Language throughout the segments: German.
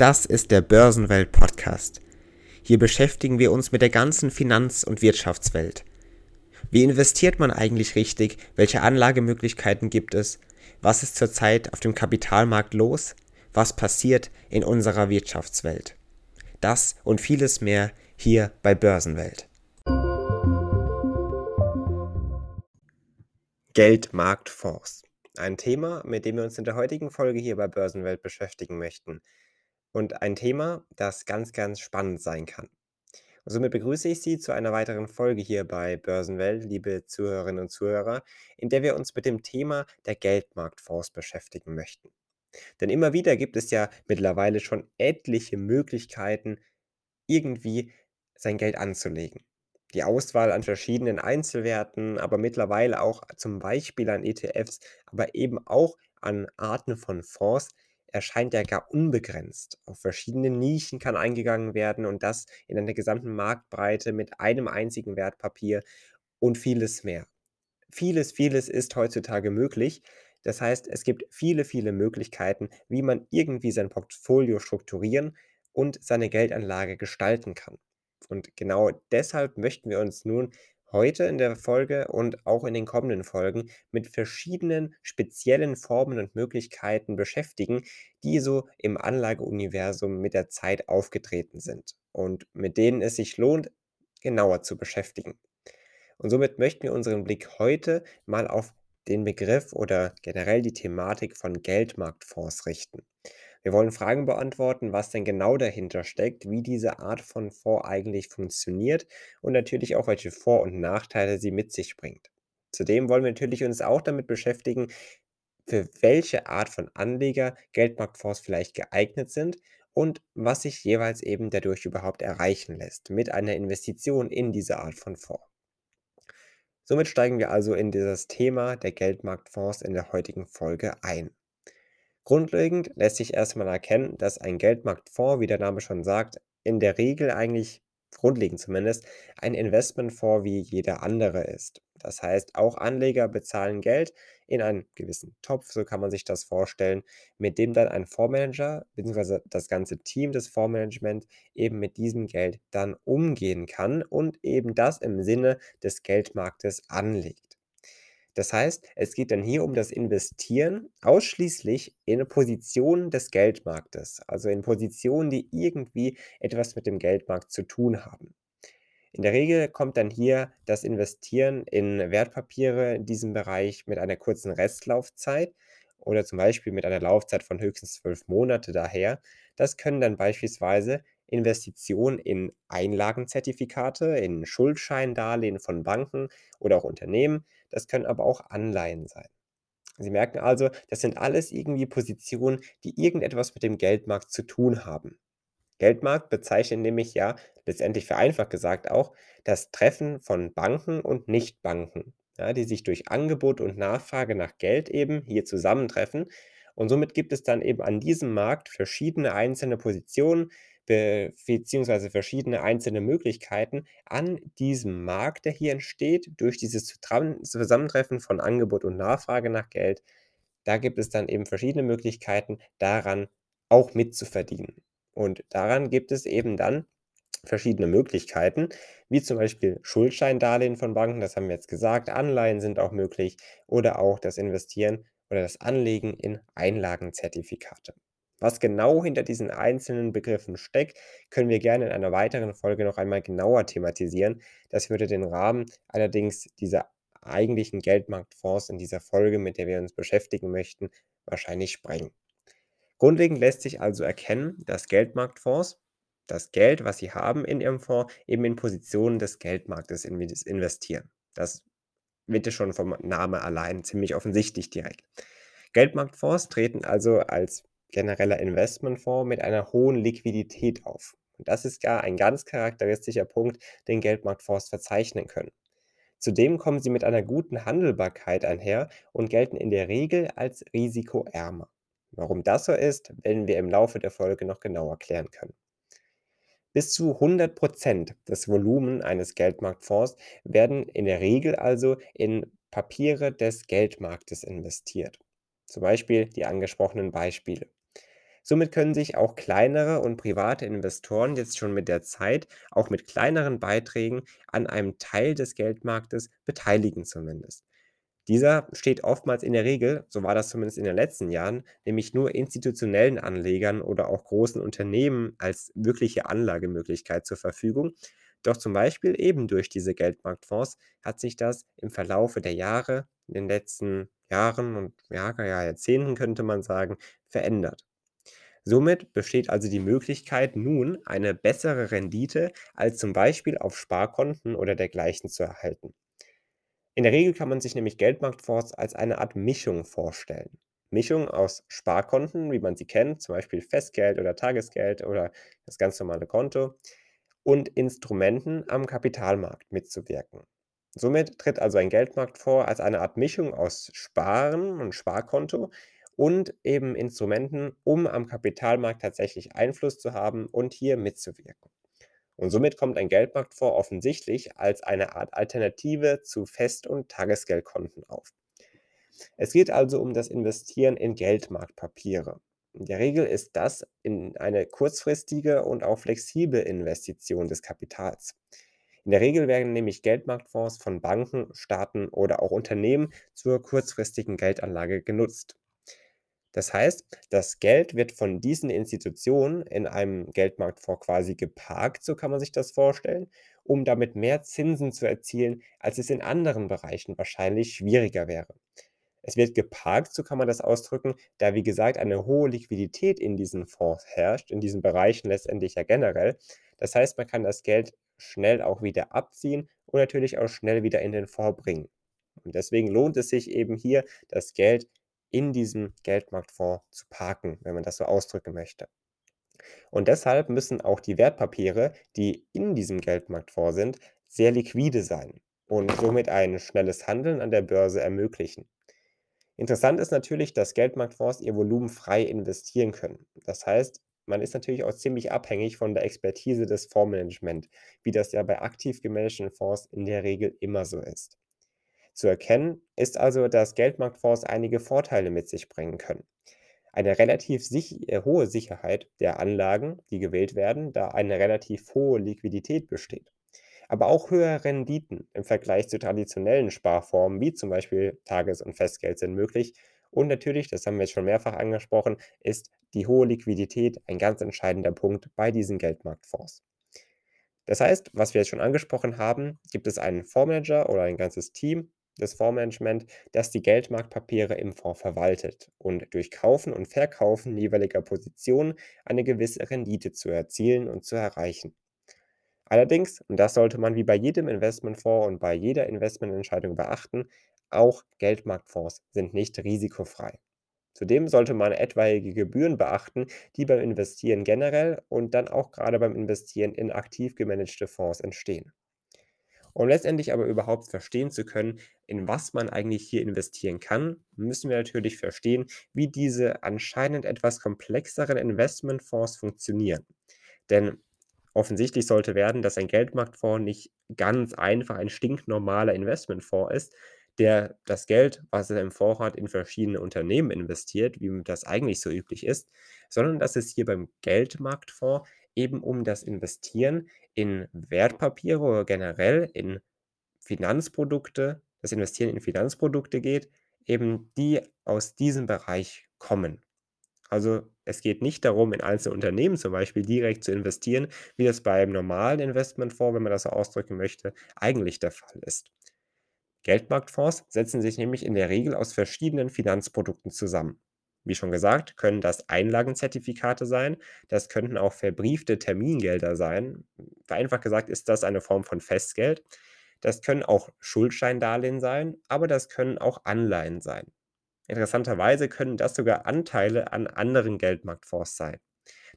Das ist der Börsenwelt Podcast. Hier beschäftigen wir uns mit der ganzen Finanz- und Wirtschaftswelt. Wie investiert man eigentlich richtig? Welche Anlagemöglichkeiten gibt es? Was ist zurzeit auf dem Kapitalmarkt los? Was passiert in unserer Wirtschaftswelt? Das und vieles mehr hier bei Börsenwelt. Geldmarktfonds. Ein Thema, mit dem wir uns in der heutigen Folge hier bei Börsenwelt beschäftigen möchten. Und ein Thema, das ganz, ganz spannend sein kann. Und somit begrüße ich Sie zu einer weiteren Folge hier bei Börsenwelt, liebe Zuhörerinnen und Zuhörer, in der wir uns mit dem Thema der Geldmarktfonds beschäftigen möchten. Denn immer wieder gibt es ja mittlerweile schon etliche Möglichkeiten, irgendwie sein Geld anzulegen die Auswahl an verschiedenen Einzelwerten, aber mittlerweile auch zum Beispiel an ETFs, aber eben auch an Arten von Fonds erscheint ja gar unbegrenzt. Auf verschiedene Nischen kann eingegangen werden und das in einer gesamten Marktbreite mit einem einzigen Wertpapier und vieles mehr. Vieles, vieles ist heutzutage möglich. Das heißt, es gibt viele, viele Möglichkeiten, wie man irgendwie sein Portfolio strukturieren und seine Geldanlage gestalten kann. Und genau deshalb möchten wir uns nun heute in der Folge und auch in den kommenden Folgen mit verschiedenen speziellen Formen und Möglichkeiten beschäftigen, die so im Anlageuniversum mit der Zeit aufgetreten sind und mit denen es sich lohnt, genauer zu beschäftigen. Und somit möchten wir unseren Blick heute mal auf den Begriff oder generell die Thematik von Geldmarktfonds richten. Wir wollen Fragen beantworten, was denn genau dahinter steckt, wie diese Art von Fonds eigentlich funktioniert und natürlich auch, welche Vor- und Nachteile sie mit sich bringt. Zudem wollen wir natürlich uns auch damit beschäftigen, für welche Art von Anleger Geldmarktfonds vielleicht geeignet sind und was sich jeweils eben dadurch überhaupt erreichen lässt mit einer Investition in diese Art von Fonds. Somit steigen wir also in dieses Thema der Geldmarktfonds in der heutigen Folge ein. Grundlegend lässt sich erstmal erkennen, dass ein Geldmarktfonds, wie der Name schon sagt, in der Regel eigentlich grundlegend zumindest ein Investmentfonds wie jeder andere ist. Das heißt, auch Anleger bezahlen Geld in einen gewissen Topf, so kann man sich das vorstellen, mit dem dann ein Fondsmanager bzw. das ganze Team des Fondsmanagements eben mit diesem Geld dann umgehen kann und eben das im Sinne des Geldmarktes anlegt. Das heißt, es geht dann hier um das Investieren ausschließlich in Positionen des Geldmarktes, also in Positionen, die irgendwie etwas mit dem Geldmarkt zu tun haben. In der Regel kommt dann hier das Investieren in Wertpapiere in diesem Bereich mit einer kurzen Restlaufzeit oder zum Beispiel mit einer Laufzeit von höchstens zwölf Monate daher. Das können dann beispielsweise Investitionen in Einlagenzertifikate, in Schuldscheindarlehen von Banken oder auch Unternehmen. Das können aber auch Anleihen sein. Sie merken also, das sind alles irgendwie Positionen, die irgendetwas mit dem Geldmarkt zu tun haben. Geldmarkt bezeichnet nämlich ja letztendlich vereinfacht gesagt auch das Treffen von Banken und Nichtbanken, ja, die sich durch Angebot und Nachfrage nach Geld eben hier zusammentreffen. Und somit gibt es dann eben an diesem Markt verschiedene einzelne Positionen, be beziehungsweise verschiedene einzelne Möglichkeiten an diesem Markt, der hier entsteht, durch dieses Zusammentreffen von Angebot und Nachfrage nach Geld. Da gibt es dann eben verschiedene Möglichkeiten, daran auch mitzuverdienen. Und daran gibt es eben dann verschiedene Möglichkeiten, wie zum Beispiel Schuldscheindarlehen von Banken, das haben wir jetzt gesagt, Anleihen sind auch möglich oder auch das Investieren oder das Anlegen in Einlagenzertifikate. Was genau hinter diesen einzelnen Begriffen steckt, können wir gerne in einer weiteren Folge noch einmal genauer thematisieren. Das würde den Rahmen allerdings dieser eigentlichen Geldmarktfonds in dieser Folge, mit der wir uns beschäftigen möchten, wahrscheinlich sprengen. Grundlegend lässt sich also erkennen, dass Geldmarktfonds das Geld, was sie haben in ihrem Fonds, eben in Positionen des Geldmarktes investieren. Das wird schon vom Namen allein ziemlich offensichtlich direkt. Geldmarktfonds treten also als genereller Investmentfonds mit einer hohen Liquidität auf. Und das ist gar ein ganz charakteristischer Punkt, den Geldmarktfonds verzeichnen können. Zudem kommen sie mit einer guten Handelbarkeit einher und gelten in der Regel als risikoärmer. Warum das so ist, werden wir im Laufe der Folge noch genauer klären können. Bis zu 100% des Volumen eines Geldmarktfonds werden in der Regel also in Papiere des Geldmarktes investiert. Zum Beispiel die angesprochenen Beispiele. Somit können sich auch kleinere und private Investoren jetzt schon mit der Zeit, auch mit kleineren Beiträgen, an einem Teil des Geldmarktes beteiligen zumindest. Dieser steht oftmals in der Regel, so war das zumindest in den letzten Jahren, nämlich nur institutionellen Anlegern oder auch großen Unternehmen als wirkliche Anlagemöglichkeit zur Verfügung. Doch zum Beispiel eben durch diese Geldmarktfonds hat sich das im Verlaufe der Jahre, in den letzten Jahren und ja, ja, Jahrzehnten könnte man sagen, verändert. Somit besteht also die Möglichkeit, nun eine bessere Rendite als zum Beispiel auf Sparkonten oder dergleichen zu erhalten. In der Regel kann man sich nämlich Geldmarktfonds als eine Art Mischung vorstellen. Mischung aus Sparkonten, wie man sie kennt, zum Beispiel Festgeld oder Tagesgeld oder das ganz normale Konto, und Instrumenten am Kapitalmarkt mitzuwirken. Somit tritt also ein Geldmarktfonds als eine Art Mischung aus Sparen und Sparkonto und eben Instrumenten, um am Kapitalmarkt tatsächlich Einfluss zu haben und hier mitzuwirken. Und somit kommt ein Geldmarktfonds offensichtlich als eine Art Alternative zu Fest- und Tagesgeldkonten auf. Es geht also um das Investieren in Geldmarktpapiere. In der Regel ist das in eine kurzfristige und auch flexible Investition des Kapitals. In der Regel werden nämlich Geldmarktfonds von Banken, Staaten oder auch Unternehmen zur kurzfristigen Geldanlage genutzt. Das heißt, das Geld wird von diesen Institutionen in einem Geldmarktfonds quasi geparkt, so kann man sich das vorstellen, um damit mehr Zinsen zu erzielen, als es in anderen Bereichen wahrscheinlich schwieriger wäre. Es wird geparkt, so kann man das ausdrücken, da wie gesagt eine hohe Liquidität in diesen Fonds herrscht, in diesen Bereichen letztendlich ja generell. Das heißt, man kann das Geld schnell auch wieder abziehen und natürlich auch schnell wieder in den Fonds bringen. Und deswegen lohnt es sich eben hier, das Geld in diesem Geldmarktfonds zu parken, wenn man das so ausdrücken möchte. Und deshalb müssen auch die Wertpapiere, die in diesem Geldmarktfonds sind, sehr liquide sein und somit ein schnelles Handeln an der Börse ermöglichen. Interessant ist natürlich, dass Geldmarktfonds ihr Volumen frei investieren können. Das heißt, man ist natürlich auch ziemlich abhängig von der Expertise des Fondsmanagement, wie das ja bei aktiv gemanagten Fonds in der Regel immer so ist. Zu erkennen ist also, dass Geldmarktfonds einige Vorteile mit sich bringen können. Eine relativ sich äh, hohe Sicherheit der Anlagen, die gewählt werden, da eine relativ hohe Liquidität besteht. Aber auch höhere Renditen im Vergleich zu traditionellen Sparformen wie zum Beispiel Tages- und Festgeld sind möglich. Und natürlich, das haben wir jetzt schon mehrfach angesprochen, ist die hohe Liquidität ein ganz entscheidender Punkt bei diesen Geldmarktfonds. Das heißt, was wir jetzt schon angesprochen haben, gibt es einen Fondsmanager oder ein ganzes Team, des Fondsmanagement, das die Geldmarktpapiere im Fonds verwaltet und durch Kaufen und Verkaufen jeweiliger Positionen eine gewisse Rendite zu erzielen und zu erreichen. Allerdings, und das sollte man wie bei jedem Investmentfonds und bei jeder Investmententscheidung beachten, auch Geldmarktfonds sind nicht risikofrei. Zudem sollte man etwaige Gebühren beachten, die beim Investieren generell und dann auch gerade beim Investieren in aktiv gemanagte Fonds entstehen. Um letztendlich aber überhaupt verstehen zu können, in was man eigentlich hier investieren kann, müssen wir natürlich verstehen, wie diese anscheinend etwas komplexeren Investmentfonds funktionieren. Denn offensichtlich sollte werden, dass ein Geldmarktfonds nicht ganz einfach ein stinknormaler Investmentfonds ist, der das Geld, was er im Fonds hat, in verschiedene Unternehmen investiert, wie das eigentlich so üblich ist, sondern dass es hier beim Geldmarktfonds eben um das Investieren in Wertpapiere oder generell in Finanzprodukte das Investieren in Finanzprodukte geht, eben die aus diesem Bereich kommen. Also es geht nicht darum, in einzelne Unternehmen zum Beispiel direkt zu investieren, wie das beim normalen Investmentfonds, wenn man das so ausdrücken möchte, eigentlich der Fall ist. Geldmarktfonds setzen sich nämlich in der Regel aus verschiedenen Finanzprodukten zusammen. Wie schon gesagt, können das Einlagenzertifikate sein, das könnten auch verbriefte Termingelder sein. Vereinfacht gesagt ist das eine Form von Festgeld. Das können auch Schuldscheindarlehen sein, aber das können auch Anleihen sein. Interessanterweise können das sogar Anteile an anderen Geldmarktfonds sein.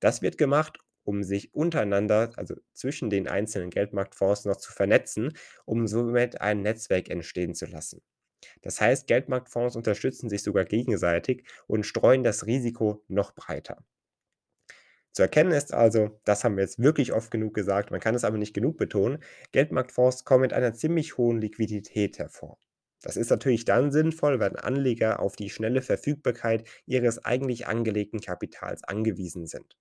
Das wird gemacht, um sich untereinander, also zwischen den einzelnen Geldmarktfonds noch zu vernetzen, um somit ein Netzwerk entstehen zu lassen. Das heißt, Geldmarktfonds unterstützen sich sogar gegenseitig und streuen das Risiko noch breiter. Zu erkennen ist also, das haben wir jetzt wirklich oft genug gesagt, man kann es aber nicht genug betonen, Geldmarktfonds kommen mit einer ziemlich hohen Liquidität hervor. Das ist natürlich dann sinnvoll, wenn Anleger auf die schnelle Verfügbarkeit ihres eigentlich angelegten Kapitals angewiesen sind.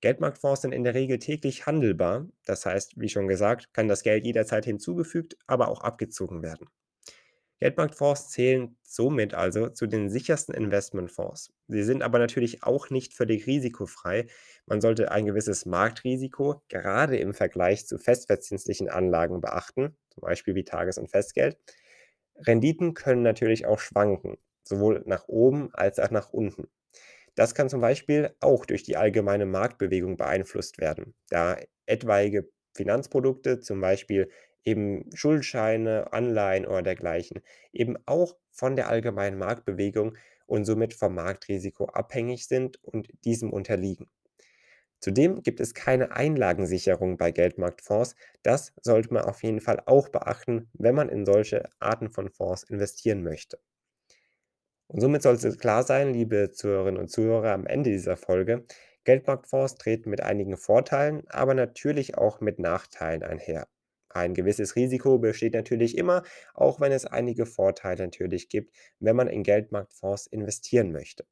Geldmarktfonds sind in der Regel täglich handelbar, das heißt, wie schon gesagt, kann das Geld jederzeit hinzugefügt, aber auch abgezogen werden. Geldmarktfonds zählen somit also zu den sichersten Investmentfonds. Sie sind aber natürlich auch nicht völlig risikofrei. Man sollte ein gewisses Marktrisiko gerade im Vergleich zu festverzinslichen Anlagen beachten, zum Beispiel wie Tages- und Festgeld. Renditen können natürlich auch schwanken, sowohl nach oben als auch nach unten. Das kann zum Beispiel auch durch die allgemeine Marktbewegung beeinflusst werden, da etwaige Finanzprodukte, zum Beispiel eben Schuldscheine, Anleihen oder dergleichen, eben auch von der allgemeinen Marktbewegung und somit vom Marktrisiko abhängig sind und diesem unterliegen. Zudem gibt es keine Einlagensicherung bei Geldmarktfonds. Das sollte man auf jeden Fall auch beachten, wenn man in solche Arten von Fonds investieren möchte. Und somit sollte es klar sein, liebe Zuhörerinnen und Zuhörer, am Ende dieser Folge, Geldmarktfonds treten mit einigen Vorteilen, aber natürlich auch mit Nachteilen einher. Ein gewisses Risiko besteht natürlich immer, auch wenn es einige Vorteile natürlich gibt, wenn man in Geldmarktfonds investieren möchte.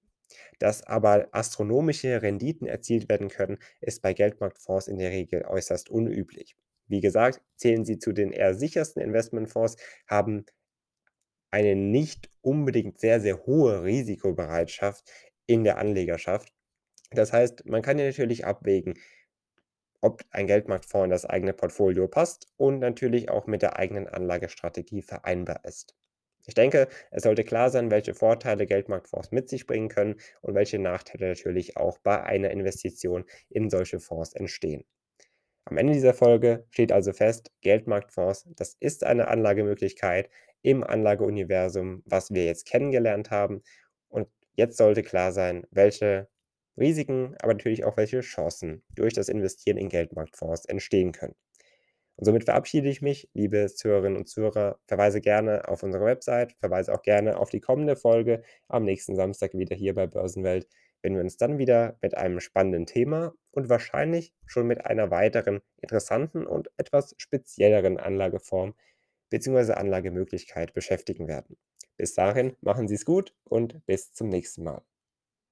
Dass aber astronomische Renditen erzielt werden können, ist bei Geldmarktfonds in der Regel äußerst unüblich. Wie gesagt, zählen sie zu den eher sichersten Investmentfonds, haben eine nicht unbedingt sehr, sehr hohe Risikobereitschaft in der Anlegerschaft. Das heißt, man kann ja natürlich abwägen, ob ein Geldmarktfonds in das eigene Portfolio passt und natürlich auch mit der eigenen Anlagestrategie vereinbar ist. Ich denke, es sollte klar sein, welche Vorteile Geldmarktfonds mit sich bringen können und welche Nachteile natürlich auch bei einer Investition in solche Fonds entstehen. Am Ende dieser Folge steht also fest, Geldmarktfonds, das ist eine Anlagemöglichkeit im Anlageuniversum, was wir jetzt kennengelernt haben. Und jetzt sollte klar sein, welche Risiken, aber natürlich auch welche Chancen durch das Investieren in Geldmarktfonds entstehen können. Und somit verabschiede ich mich, liebe Zuhörerinnen und Zuhörer, verweise gerne auf unsere Website, verweise auch gerne auf die kommende Folge am nächsten Samstag wieder hier bei Börsenwelt, wenn wir uns dann wieder mit einem spannenden Thema und wahrscheinlich schon mit einer weiteren interessanten und etwas spezielleren Anlageform bzw. Anlagemöglichkeit beschäftigen werden. Bis dahin machen Sie es gut und bis zum nächsten Mal.